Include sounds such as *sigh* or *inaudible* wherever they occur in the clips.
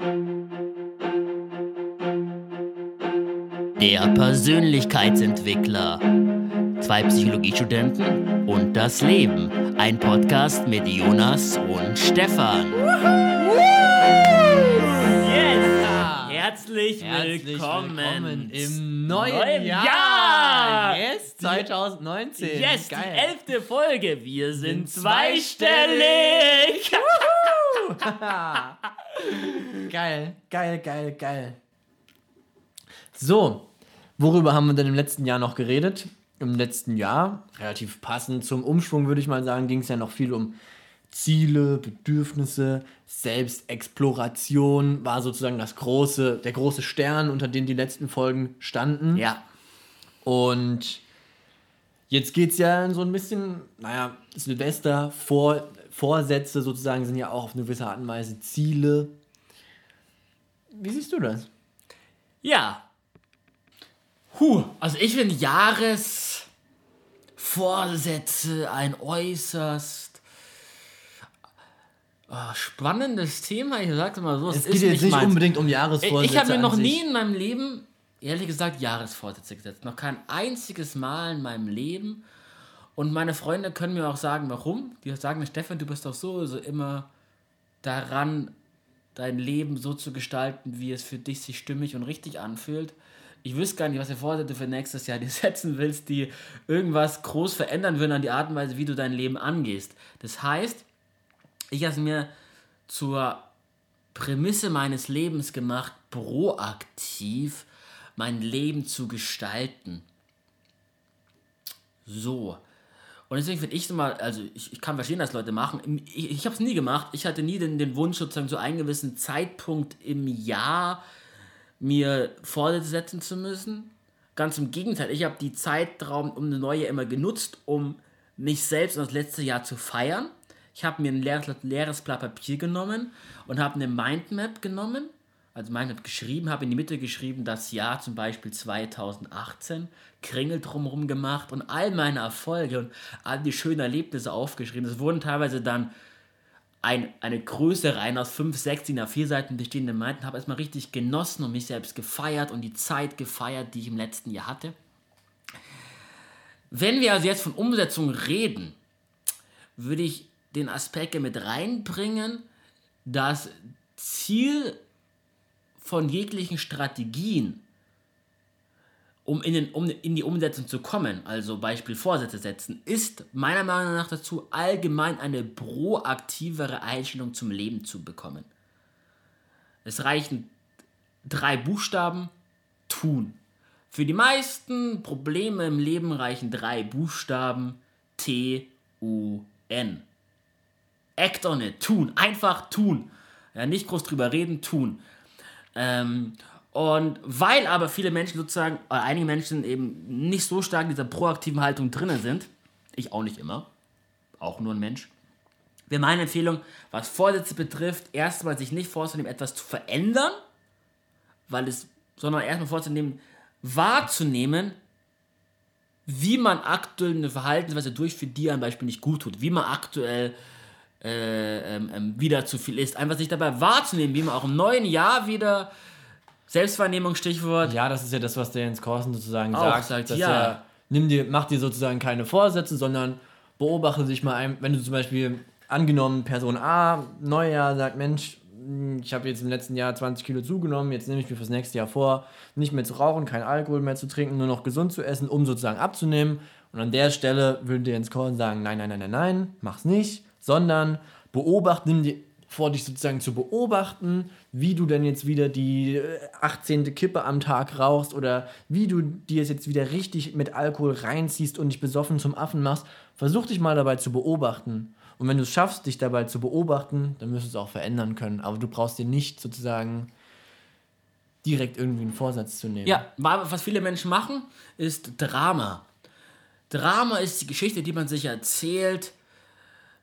Der Persönlichkeitsentwickler. Zwei Psychologiestudenten und das Leben. Ein Podcast mit Jonas und Stefan. Yes! Herzlich, Herzlich willkommen, willkommen im neuen, neuen Jahr. Jahr. Yes, 2019. Yes, Geil. die elfte Folge. Wir sind, Sind zweistellig. *laughs* *laughs* geil, geil, geil, geil. So, worüber haben wir denn im letzten Jahr noch geredet? Im letzten Jahr, relativ passend zum Umschwung, würde ich mal sagen, ging es ja noch viel um Ziele, Bedürfnisse, Selbstexploration war sozusagen das große, der große Stern, unter dem die letzten Folgen standen. ja, Und jetzt geht es ja so ein bisschen, naja, Silvester, Vor, Vorsätze sozusagen sind ja auch auf eine gewisse Art und Weise Ziele. Wie siehst du das? Ja. Huh, also ich finde Jahresvorsätze ein äußerst ah, spannendes Thema. Ich sag's mal so, Es geht jetzt nicht meins. unbedingt um Jahresvorsätze. ich habe mir noch nie in meinem Leben, ehrlich gesagt, Jahresvorsätze gesetzt. Noch kein einziges Mal in meinem Leben. Und meine Freunde können mir auch sagen, warum. Die sagen mir, Stefan, du bist doch so, so immer daran, dein Leben so zu gestalten, wie es für dich sich stimmig und richtig anfühlt. Ich wüsste gar nicht, was für Vorsätze für nächstes Jahr *laughs* dir setzen willst, die irgendwas groß verändern würden an die Art und Weise, wie du dein Leben angehst. Das heißt, ich habe es mir zur Prämisse meines Lebens gemacht, proaktiv mein Leben zu gestalten. So. Und deswegen finde ich es mal, also ich, ich kann verstehen, dass Leute machen. Ich, ich habe es nie gemacht. Ich hatte nie den, den Wunsch, sozusagen zu einem gewissen Zeitpunkt im Jahr mir Vorsätze zu müssen. Ganz im Gegenteil, ich habe die Zeitraum um eine neue immer genutzt, um mich selbst und das letzte Jahr zu feiern. Ich habe mir ein leeres, leeres Blatt Papier genommen und habe eine Mindmap genommen, also Mindmap geschrieben, habe in die Mitte geschrieben, das Jahr zum Beispiel 2018, Kringel drumherum gemacht und all meine Erfolge und all die schönen Erlebnisse aufgeschrieben. Es wurden teilweise dann ein, eine Größe rein aus 5, 6, 7, 4 Seiten bestehende Meinten, habe erstmal richtig genossen und mich selbst gefeiert und die Zeit gefeiert, die ich im letzten Jahr hatte. Wenn wir also jetzt von Umsetzung reden, würde ich den Aspekt mit reinbringen, das Ziel von jeglichen Strategien, um in, den, um in die Umsetzung zu kommen, also Beispiel Vorsätze setzen, ist meiner Meinung nach dazu, allgemein eine proaktivere Einstellung zum Leben zu bekommen. Es reichen drei Buchstaben, tun. Für die meisten Probleme im Leben reichen drei Buchstaben, T-U-N. Act on it, tun, einfach tun. Ja, nicht groß drüber reden, tun. Ähm, und weil aber viele Menschen sozusagen, oder einige Menschen eben nicht so stark in dieser proaktiven Haltung drinnen sind, ich auch nicht immer, auch nur ein Mensch, wäre meine Empfehlung, was Vorsätze betrifft, erstmal sich nicht vorzunehmen, etwas zu verändern, weil es, sondern erstmal vorzunehmen, wahrzunehmen, wie man aktuell eine Verhaltensweise durchführt, die einem Beispiel nicht gut tut, wie man aktuell äh, ähm, ähm, wieder zu viel isst. Einfach sich dabei wahrzunehmen, wie man auch im neuen Jahr wieder Selbstwahrnehmung, Stichwort. Ja, das ist ja das, was der Jens Korsen sozusagen Auch sagt. sagt, dass ja. er, nimm dir, mach dir sozusagen keine Vorsätze, sondern beobachte sich mal ein, wenn du zum Beispiel angenommen Person A, Neujahr, sagt, Mensch, hm, ich habe jetzt im letzten Jahr 20 Kilo zugenommen, jetzt nehme ich mir fürs nächste Jahr vor, nicht mehr zu rauchen, kein Alkohol mehr zu trinken, nur noch gesund zu essen, um sozusagen abzunehmen. Und an der Stelle würde der Jens Korsen sagen, nein, nein, nein, nein, nein, mach's nicht, sondern beobachte, nimm dir vor, dich sozusagen zu beobachten, wie du denn jetzt wieder die äh, 18. Kippe am Tag rauchst oder wie du dir es jetzt wieder richtig mit Alkohol reinziehst und dich besoffen zum Affen machst. Versuch dich mal dabei zu beobachten. Und wenn du es schaffst, dich dabei zu beobachten, dann wirst du es auch verändern können. Aber du brauchst dir nicht sozusagen direkt irgendwie einen Vorsatz zu nehmen. Ja, wa- was viele Menschen machen, ist Drama. Drama ist die Geschichte, die man sich erzählt,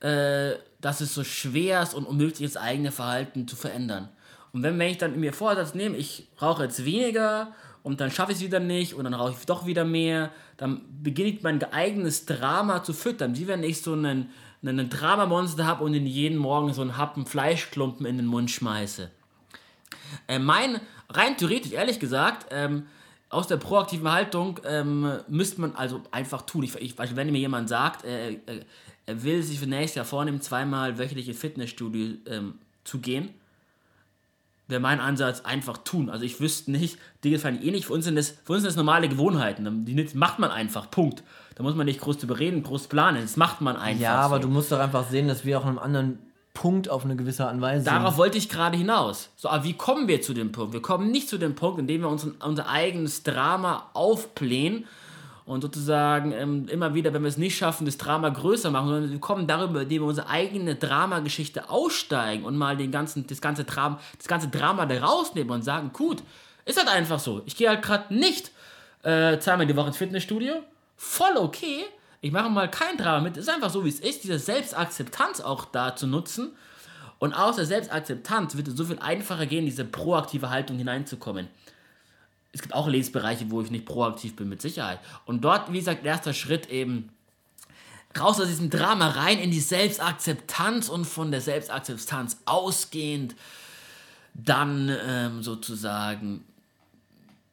äh, dass es so schwer ist und unmöglich ist, eigene Verhalten zu verändern. Und wenn, wenn ich dann mir Vorsatz nehme, ich rauche jetzt weniger und dann schaffe ich es wieder nicht und dann rauche ich doch wieder mehr, dann beginne ich mein eigenes Drama zu füttern. Wie wenn ich so einen, einen Dramamonster habe und in jeden Morgen so einen Happen Fleischklumpen in den Mund schmeiße. Äh, mein, rein theoretisch, ehrlich gesagt, ähm, aus der proaktiven Haltung ähm, müsste man also einfach tun. Ich, ich, wenn mir jemand sagt, äh, äh, er will sich für nächstes Jahr vornehmen, zweimal wöchentlich ins Fitnessstudio ähm, zu gehen, wäre mein Ansatz einfach tun. Also ich wüsste nicht, Dinge fallen eh nicht. Für uns sind das, für uns sind das normale Gewohnheiten. Die macht man einfach. Punkt. Da muss man nicht groß drüber reden, groß planen. Das macht man einfach. Ja, aber so. du musst doch einfach sehen, dass wir auch in einem anderen Punkt auf eine gewisse Art und Weise. Darauf wollte ich gerade hinaus. So, aber wie kommen wir zu dem Punkt? Wir kommen nicht zu dem Punkt, indem wir uns unser eigenes Drama aufblähen und sozusagen ähm, immer wieder, wenn wir es nicht schaffen, das Drama größer machen, sondern wir kommen darüber, indem wir unsere eigene Dramageschichte aussteigen und mal den ganzen, das, ganze Drama, das ganze Drama da rausnehmen und sagen, gut, ist halt einfach so. Ich gehe halt gerade nicht äh, zweimal die Woche ins Fitnessstudio. Voll okay. Ich mache mal kein Drama mit. Ist einfach so, wie es ist. Diese Selbstakzeptanz auch da zu nutzen. Und aus der Selbstakzeptanz wird es so viel einfacher gehen, diese proaktive Haltung hineinzukommen es gibt auch Lebensbereiche, wo ich nicht proaktiv bin, mit Sicherheit. Und dort, wie gesagt, erster Schritt eben raus aus diesem Drama rein in die Selbstakzeptanz und von der Selbstakzeptanz ausgehend dann ähm, sozusagen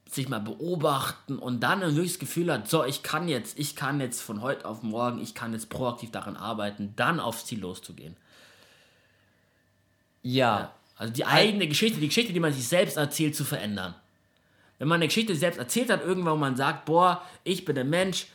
sich mal beobachten und dann ein wirkliches Gefühl hat, so, ich kann jetzt, ich kann jetzt von heute auf morgen, ich kann jetzt proaktiv daran arbeiten, dann aufs Ziel loszugehen. Ja. ja. Also die eigene Geschichte, die Geschichte, die man sich selbst erzählt, zu verändern wenn man eine Geschichte selbst erzählt hat, irgendwann, man sagt, boah, ich bin der Mensch,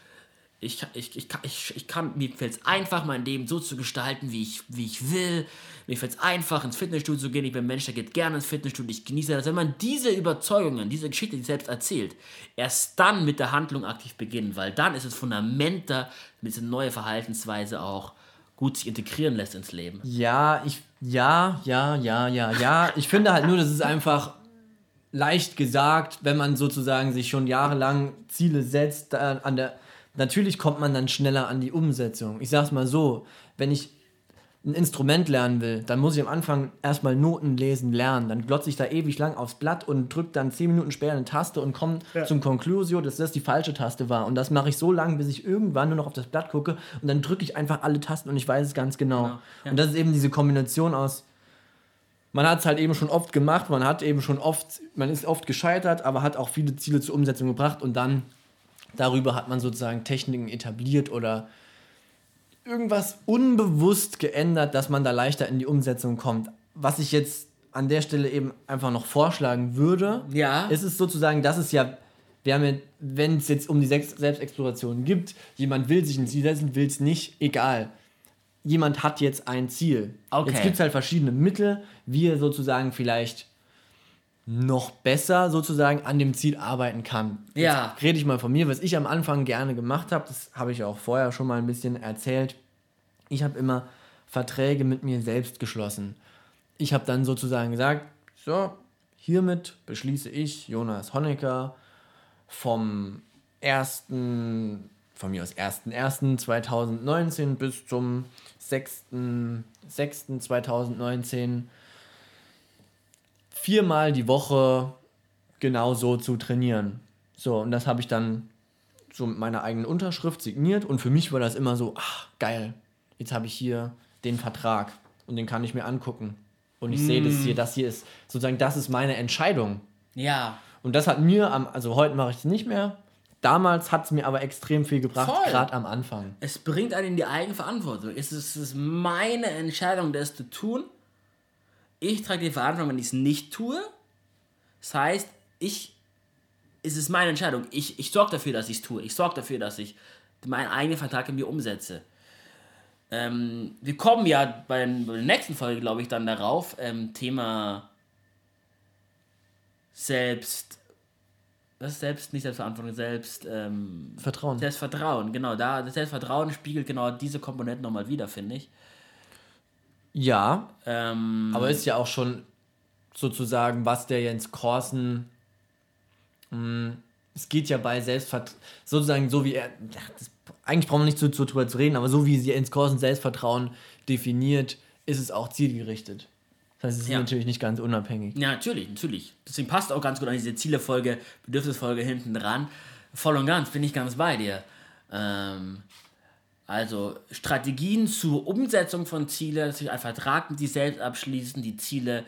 ich, ich, ich, ich, ich kann, mir fällt es einfach, mein Leben so zu gestalten, wie ich, wie ich will. Mir fällt es einfach, ins Fitnessstudio zu gehen. Ich bin ein Mensch, der geht gerne ins Fitnessstudio. Ich genieße das. Wenn man diese Überzeugungen, diese Geschichte die selbst erzählt, erst dann mit der Handlung aktiv beginnen, weil dann ist das Fundament da, damit diese neue Verhaltensweise auch gut sich integrieren lässt ins Leben. Ja, ich, ja, ja, ja, ja, ja. Ich finde halt nur, das ist einfach leicht gesagt, wenn man sozusagen sich schon jahrelang Ziele setzt, an der, natürlich kommt man dann schneller an die Umsetzung. Ich sag's mal so, wenn ich ein Instrument lernen will, dann muss ich am Anfang erstmal Noten lesen lernen. Dann glotze ich da ewig lang aufs Blatt und drücke dann zehn Minuten später eine Taste und komme ja. zum Conclusio, dass das die falsche Taste war. Und das mache ich so lange, bis ich irgendwann nur noch auf das Blatt gucke und dann drücke ich einfach alle Tasten und ich weiß es ganz genau. genau. Ja. Und das ist eben diese Kombination aus man hat es halt eben schon oft gemacht, man hat eben schon oft, man ist oft gescheitert, aber hat auch viele Ziele zur Umsetzung gebracht und dann darüber hat man sozusagen Techniken etabliert oder irgendwas unbewusst geändert, dass man da leichter in die Umsetzung kommt. Was ich jetzt an der Stelle eben einfach noch vorschlagen würde, ja. ist es sozusagen, dass es ja, wir haben ja, wenn es jetzt um die Selbstexploration gibt, jemand will sich ein Ziel setzen, will es nicht, egal jemand hat jetzt ein Ziel. Okay. Jetzt gibt es halt verschiedene Mittel, wie er sozusagen vielleicht noch besser sozusagen an dem Ziel arbeiten kann. Ja. Jetzt rede ich mal von mir, was ich am Anfang gerne gemacht habe, das habe ich auch vorher schon mal ein bisschen erzählt. Ich habe immer Verträge mit mir selbst geschlossen. Ich habe dann sozusagen gesagt, so, hiermit beschließe ich, Jonas Honecker, vom 1 von mir aus 1.1.2019 bis zum 6.6.2019 viermal die Woche genau so zu trainieren. So, und das habe ich dann so mit meiner eigenen Unterschrift signiert und für mich war das immer so, ach, geil, jetzt habe ich hier den Vertrag und den kann ich mir angucken. Und ich mm. sehe das hier, das hier ist sozusagen, das ist meine Entscheidung. Ja. Und das hat mir am, also heute mache ich es nicht mehr, Damals hat es mir aber extrem viel gebracht, gerade am Anfang. Es bringt einen in die Eigenverantwortung. Es ist, es ist meine Entscheidung, das zu tun. Ich trage die Verantwortung, wenn ich es nicht tue. Das heißt, ich, es ist meine Entscheidung. Ich, ich sorge dafür, dass ich es tue. Ich sorge dafür, dass ich meinen eigenen Vertrag in mir umsetze. Ähm, wir kommen ja bei, bei der nächsten Folge, glaube ich, dann darauf. Ähm, Thema Selbst das ist selbst nicht Selbstverantwortung, selbst ähm, Vertrauen. Selbstvertrauen, genau. Da, das Selbstvertrauen spiegelt genau diese Komponenten nochmal wieder, finde ich. Ja. Ähm, aber ist ja auch schon sozusagen, was der Jens Korsen. Mh, hm, es geht ja bei Selbstvertrauen, sozusagen so wie er. Ja, das, eigentlich brauchen wir nicht zu, zu drüber zu reden, aber so wie Jens Korsen Selbstvertrauen definiert, ist es auch zielgerichtet. Das heißt, es ist ja. natürlich nicht ganz unabhängig. Ja, natürlich, natürlich. Deswegen passt auch ganz gut an diese Zielefolge, Bedürfnisfolge hinten dran. Voll und ganz, bin ich ganz bei dir. Ähm, also Strategien zur Umsetzung von Zielen, dass ich einen Vertrag mit sich selbst abschließen, die Ziele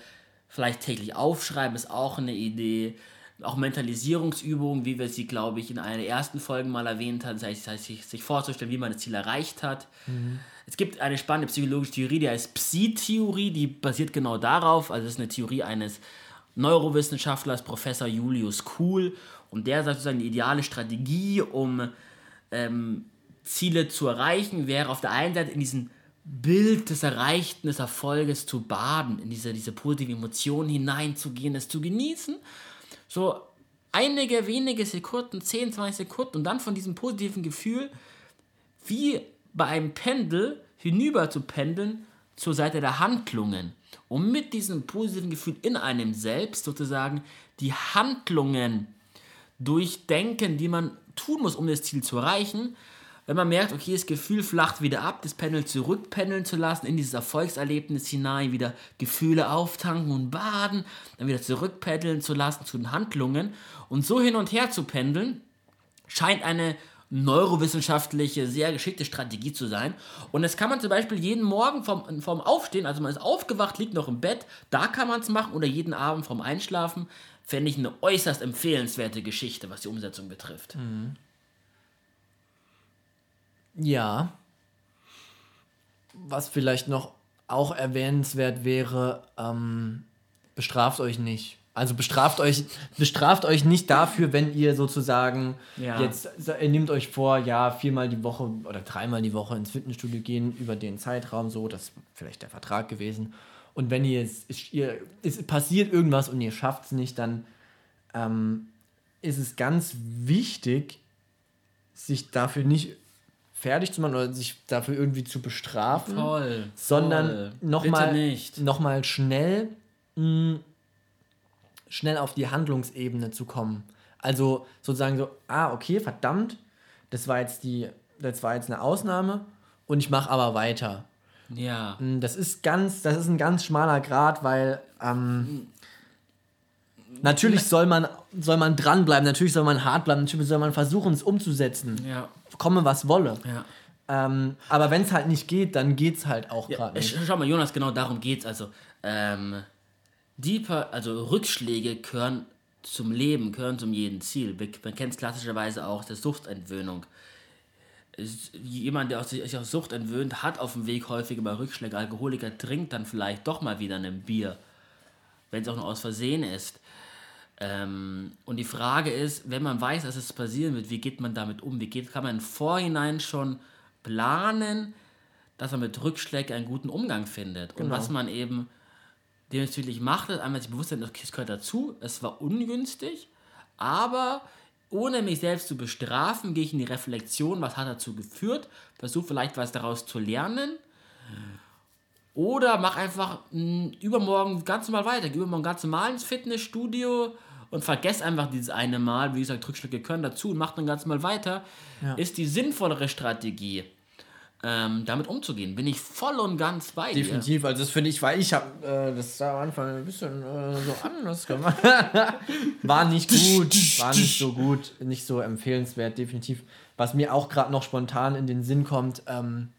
Vielleicht täglich aufschreiben ist auch eine Idee. Auch Mentalisierungsübungen, wie wir sie, glaube ich, in einer der ersten Folgen mal erwähnt haben. Das heißt, das heißt sich, sich vorzustellen, wie man das Ziel erreicht hat. Mhm. Es gibt eine spannende psychologische Theorie, die heißt Psi-Theorie, die basiert genau darauf. Also, das ist eine Theorie eines Neurowissenschaftlers, Professor Julius Kuhl. Und der sagt sozusagen, die ideale Strategie, um ähm, Ziele zu erreichen, wäre auf der einen Seite in diesem Bild des Erreichten, des Erfolges zu baden, in diese, diese positive Emotion hineinzugehen, es zu genießen. So einige wenige Sekunden, 10, 20 Sekunden und dann von diesem positiven Gefühl wie bei einem Pendel hinüber zu pendeln zur Seite der Handlungen, um mit diesem positiven Gefühl in einem selbst sozusagen die Handlungen durchdenken, die man tun muss, um das Ziel zu erreichen, wenn man merkt, okay, das Gefühl flacht wieder ab, das Panel zurückpendeln zu lassen, in dieses Erfolgserlebnis hinein, wieder Gefühle auftanken und baden, dann wieder zurückpendeln zu lassen zu den Handlungen und so hin und her zu pendeln, scheint eine neurowissenschaftliche, sehr geschickte Strategie zu sein. Und das kann man zum Beispiel jeden Morgen vom, vom Aufstehen, also man ist aufgewacht, liegt noch im Bett, da kann man es machen oder jeden Abend vom Einschlafen. Fände ich eine äußerst empfehlenswerte Geschichte, was die Umsetzung betrifft. Mhm. Ja. Was vielleicht noch auch erwähnenswert wäre, ähm, bestraft euch nicht. Also bestraft euch, bestraft euch nicht dafür, wenn ihr sozusagen ja. jetzt ihr nehmt euch vor, ja, viermal die Woche oder dreimal die Woche ins Fitnessstudio gehen über den Zeitraum so, das ist vielleicht der Vertrag gewesen. Und wenn ihr es, ihr, es passiert irgendwas und ihr schafft es nicht, dann ähm, ist es ganz wichtig, sich dafür nicht fertig zu machen oder sich dafür irgendwie zu bestrafen, voll, sondern nochmal noch mal schnell, mh, mm, schnell auf die Handlungsebene zu kommen. Also sozusagen so, ah, okay, verdammt, das war jetzt die, das war jetzt eine Ausnahme und ich mache aber weiter. Ja. Mm, das ist ganz, das ist ein ganz schmaler Grad, weil ähm, natürlich soll man, soll man dranbleiben, natürlich soll man hart bleiben, natürlich soll man versuchen, es umzusetzen. Ja komme, was wolle. Ja. Ähm, aber wenn es halt nicht geht, dann geht es halt auch gerade nicht. Schau mal, Jonas, genau darum geht es. Also, ähm, deeper, also Rückschläge gehören zum Leben, gehören zum jeden Ziel. Man kennt es klassischerweise auch der Suchtentwöhnung. Jemand, der sich aus Sucht entwöhnt, hat auf dem Weg häufiger mal Rückschläge. Alkoholiker trinkt dann vielleicht doch mal wieder ein Bier, wenn es auch nur aus Versehen ist. Ähm, und die Frage ist, wenn man weiß, dass es passieren wird, wie geht man damit um? Wie geht, kann man im Vorhinein schon planen, dass man mit Rückschlägen einen guten Umgang findet? Genau. Und was man eben dementsprechend macht, ist einmal sich bewusst sein, okay, es gehört dazu, es war ungünstig, aber ohne mich selbst zu bestrafen, gehe ich in die Reflexion, was hat dazu geführt, versuche vielleicht was daraus zu lernen. Oder mach einfach mh, übermorgen ganz normal weiter. Geh übermorgen ganz normal ins Fitnessstudio, und vergesst einfach dieses eine Mal, wie gesagt, Rückschläge können dazu und macht dann ganz mal weiter, ja. ist die sinnvollere Strategie. Ähm, damit umzugehen, bin ich voll und ganz bei dir. Definitiv, also das finde ich, weil ich habe äh, das sah am Anfang ein bisschen äh, so anders gemacht. *laughs* war nicht gut, war nicht so gut, nicht so empfehlenswert, definitiv. Was mir auch gerade noch spontan in den Sinn kommt, ähm,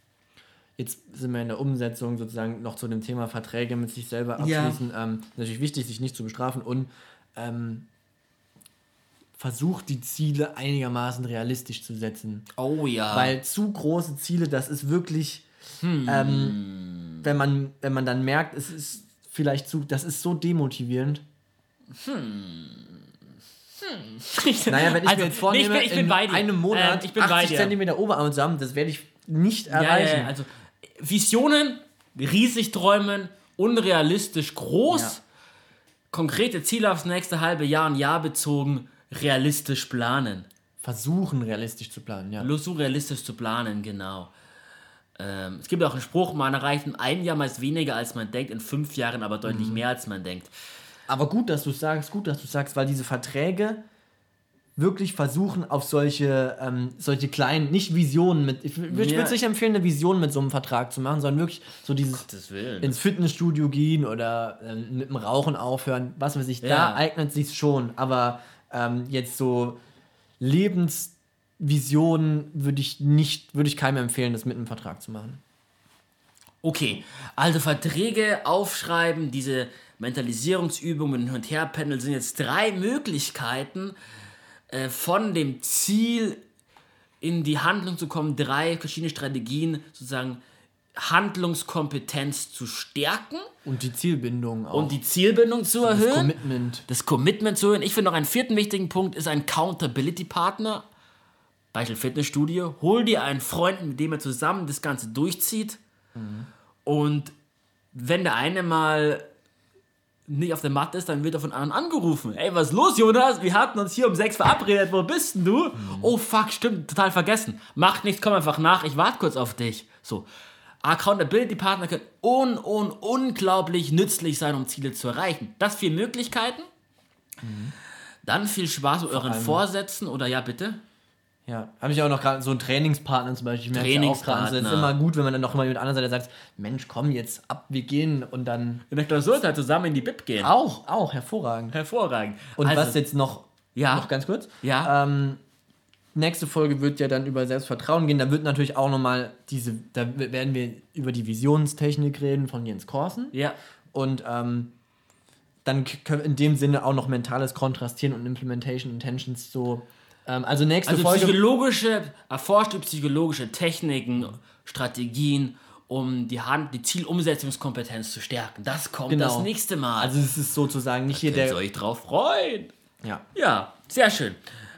jetzt sind wir in der Umsetzung sozusagen noch zu dem Thema Verträge mit sich selber abschließen. Ja. Ähm, natürlich wichtig, sich nicht zu bestrafen und ähm, versucht, die Ziele einigermaßen realistisch zu setzen. Oh ja. Weil zu große Ziele, das ist wirklich, hm. ähm, wenn, man, wenn man dann merkt, es ist vielleicht zu, das ist so demotivierend. Hm. Hm. Naja, wenn ich also, mir jetzt vornehme, ich bin, ich bin in einem Monat ähm, ich bin 80 cm Oberarm zusammen, das werde ich nicht erreichen. Ja, ja, also Visionen, riesig träumen, unrealistisch groß. Konkrete Ziele aufs nächste halbe Jahr und Jahr bezogen realistisch planen. Versuchen realistisch zu planen, ja. So realistisch zu planen, genau. Ähm, es gibt auch einen Spruch, man erreicht in einem Jahr meist weniger als man denkt, in fünf Jahren aber deutlich mhm. mehr als man denkt. Aber gut, dass du sagst, gut, dass du sagst, weil diese Verträge wirklich versuchen, auf solche, ähm, solche kleinen, nicht Visionen mit, ich, ich würde es nicht empfehlen, eine Vision mit so einem Vertrag zu machen, sondern wirklich so dieses ins Fitnessstudio gehen oder ähm, mit dem Rauchen aufhören, was weiß ich, ja. da eignet sich schon, aber ähm, jetzt so Lebensvisionen würde ich nicht, würde ich keinem empfehlen, das mit einem Vertrag zu machen. Okay, also Verträge aufschreiben, diese Mentalisierungsübungen, Hin- und Herpendel sind jetzt drei Möglichkeiten, äh, von dem Ziel in die Handlung zu kommen, drei verschiedene Strategien, sozusagen Handlungskompetenz zu stärken Und die Zielbindung auch. und die Zielbindung zu das erhöhen Commitment. das Commitment zu hören. Ich finde noch einen vierten wichtigen Punkt ist ein Accountability-Partner. Beispiel Fitnessstudio. Hol dir einen Freund, mit dem er zusammen das Ganze durchzieht. Und wenn der eine mal nicht auf der Matte ist, dann wird er von anderen angerufen. Ey, was ist los, Jonas? Wir hatten uns hier um sechs verabredet. Wo bist denn du? Oh, fuck, stimmt, total vergessen. Macht nichts, komm einfach nach. Ich warte kurz auf dich. So. Accountability-Partner können un, un, unglaublich nützlich sein, um Ziele zu erreichen. Das vier Möglichkeiten. Dann viel Spaß mit euren Vorsätzen oder ja, bitte. Ja, habe ich auch noch gerade so einen Trainingspartner zum Beispiel. Ich merke auch gerade, es ist Trainingspartner. immer gut, wenn man dann noch mal mit der anderen Seite sagt, Mensch, komm jetzt ab, wir gehen und dann In der Klausur halt zusammen in die Bib gehen. auch, auch hervorragend. Hervorragend. Und also, was jetzt noch, Ja. noch ganz kurz, Ja. ähm, nächste Folge wird ja dann über Selbstvertrauen gehen. Da wird natürlich auch nochmal diese, da werden wir über die Visionstechnik reden von Jens Korsen. Ja. Und ähm, dann können wir in dem Sinne auch noch mentales Kontrastieren und Implementation Intentions so. Ähm, also nächste Also Folge. psychologische, erforschte psychologische Techniken, Strategien, um die Hand, die Zielumsetzungskompetenz zu stärken. Das kommt Genau. das nächste Mal. Also es ist sozusagen nicht hier Könnt ihr der. euch drauf freuen. Ja. Ja, sehr schön.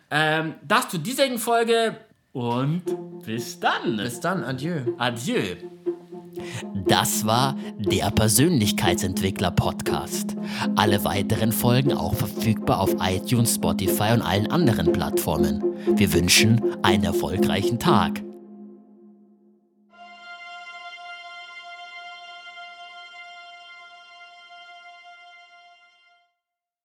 Ähm, das zu dieser Folge und bis dann. Bis dann, adieu. Adieu. Das war der Persönlichkeitsentwickler-Podcast. Alle weiteren Folgen auch verfügbar auf iTunes, Spotify und allen anderen Plattformen. Wir wünschen einen erfolgreichen Tag.